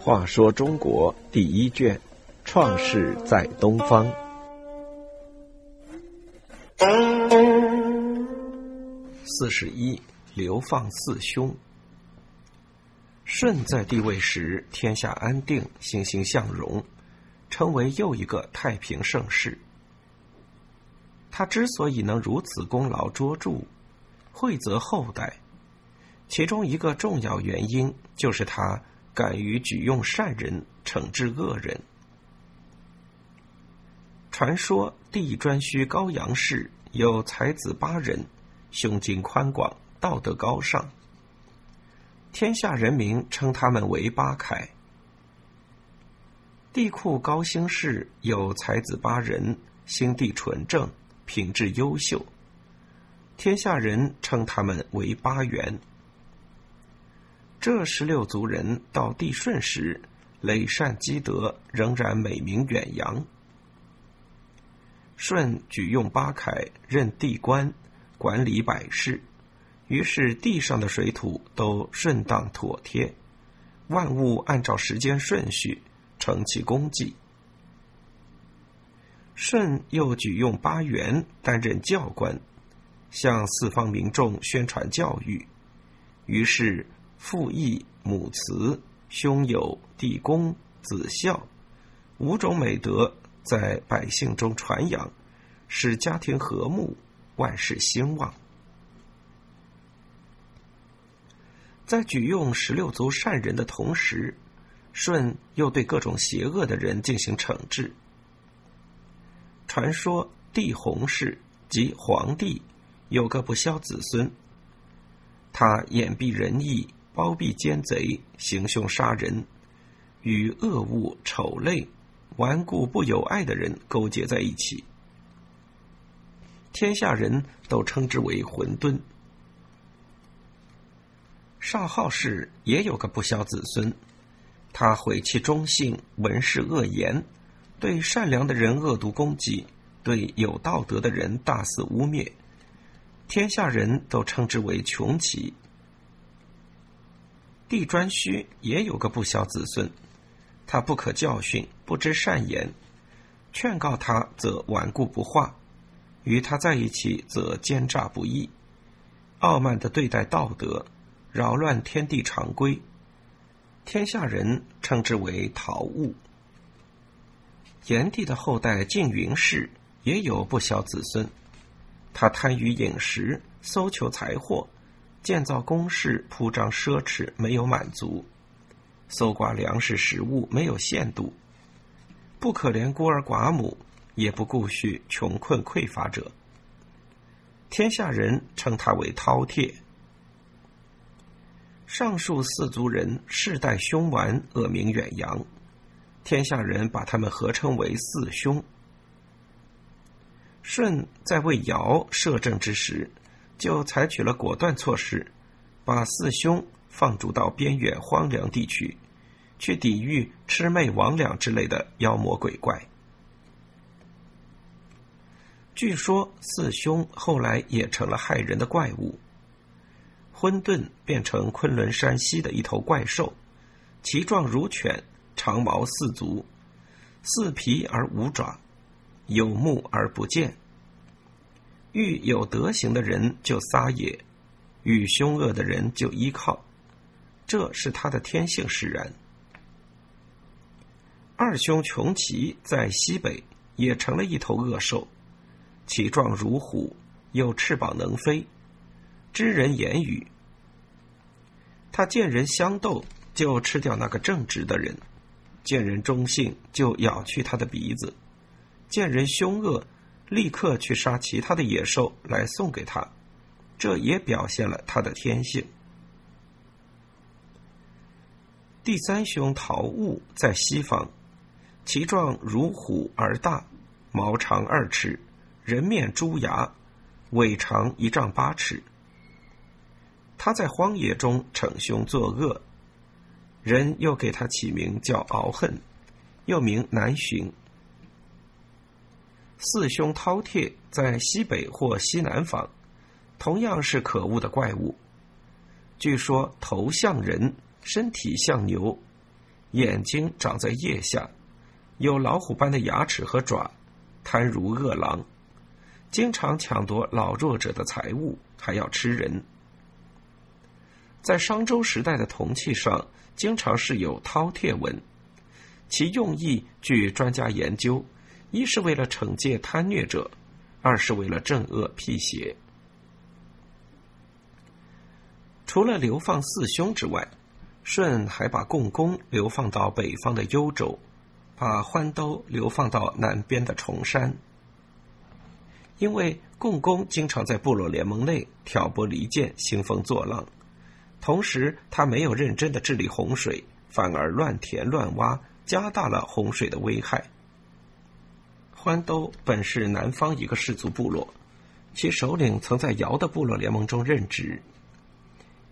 话说中国第一卷，《创世在东方》四十一，流放四兄。舜在帝位时，天下安定，欣欣向荣，成为又一个太平盛世。他之所以能如此功劳卓著，惠泽后代，其中一个重要原因就是他。敢于举用善人惩治恶人。传说地专须高阳氏有才子八人，胸襟宽广，道德高尚。天下人民称他们为八楷。地库高兴氏有才子八人，心地纯正，品质优秀。天下人称他们为八元。这十六族人到帝舜时，累善积德，仍然美名远扬。舜举用八楷任地官，管理百事，于是地上的水土都顺当妥帖，万物按照时间顺序成其功绩。舜又举用八元担任教官，向四方民众宣传教育，于是。父义、母慈、兄友、弟恭、子孝，五种美德在百姓中传扬，使家庭和睦，万事兴旺。在举用十六族善人的同时，舜又对各种邪恶的人进行惩治。传说帝弘氏即皇帝有个不肖子孙，他掩蔽仁义。包庇奸贼，行凶杀人，与恶物、丑类、顽固不友爱的人勾结在一起，天下人都称之为混沌。少昊氏也有个不肖子孙，他毁弃忠信，闻事恶言，对善良的人恶毒攻击，对有道德的人大肆污蔑，天下人都称之为穷奇。帝颛顼也有个不肖子孙，他不可教训，不知善言，劝告他则顽固不化，与他在一起则奸诈不义，傲慢的对待道德，扰乱天地常规，天下人称之为陶物。炎帝的后代晋云氏也有不肖子孙，他贪于饮食，搜求财货。建造宫室，铺张奢侈，没有满足；搜刮粮食食物，没有限度；不可怜孤儿寡母，也不顾恤穷困匮乏者。天下人称他为饕餮。上述四族人世代凶顽，恶名远扬，天下人把他们合称为四凶。舜在为尧摄政之时。就采取了果断措施，把四兄放逐到边远荒凉地区，去抵御魑魅魍魉之类的妖魔鬼怪。据说四兄后来也成了害人的怪物。混沌变成昆仑山西的一头怪兽，其状如犬，长毛四足，四皮而五爪，有目而不见。遇有德行的人就撒野，遇凶恶的人就依靠，这是他的天性使然。二兄穷奇在西北也成了一头恶兽，其状如虎，有翅膀能飞，知人言语。他见人相斗就吃掉那个正直的人，见人忠信就咬去他的鼻子，见人凶恶。立刻去杀其他的野兽来送给他，这也表现了他的天性。第三兄陶物在西方，其状如虎而大，毛长二尺，人面猪牙，尾长一丈八尺。他在荒野中逞凶作恶，人又给他起名叫敖恨，又名南巡。四兄饕餮在西北或西南方，同样是可恶的怪物。据说头像人，身体像牛，眼睛长在腋下，有老虎般的牙齿和爪，贪如恶狼，经常抢夺老弱者的财物，还要吃人。在商周时代的铜器上，经常是有饕餮纹，其用意据专家研究，一是为了惩戒贪虐者，二是为了镇恶辟邪。除了流放四兄之外，舜还把共工流放到北方的幽州，把欢兜流放到南边的崇山。因为共工经常在部落联盟内挑拨离间、兴风作浪，同时他没有认真的治理洪水，反而乱填乱挖，加大了洪水的危害。欢兜本是南方一个氏族部落，其首领曾在尧的部落联盟中任职。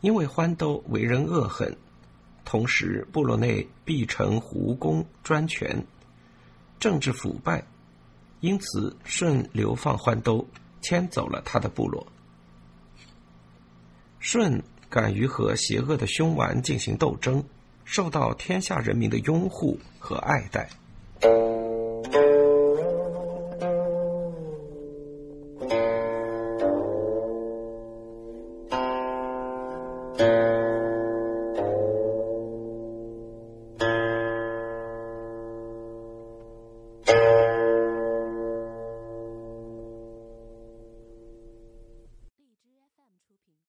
因为欢兜为人恶狠，同时部落内必成胡公专权，政治腐败，因此舜流放欢兜，迁走了他的部落。舜敢于和邪恶的凶顽进行斗争，受到天下人民的拥护和爱戴。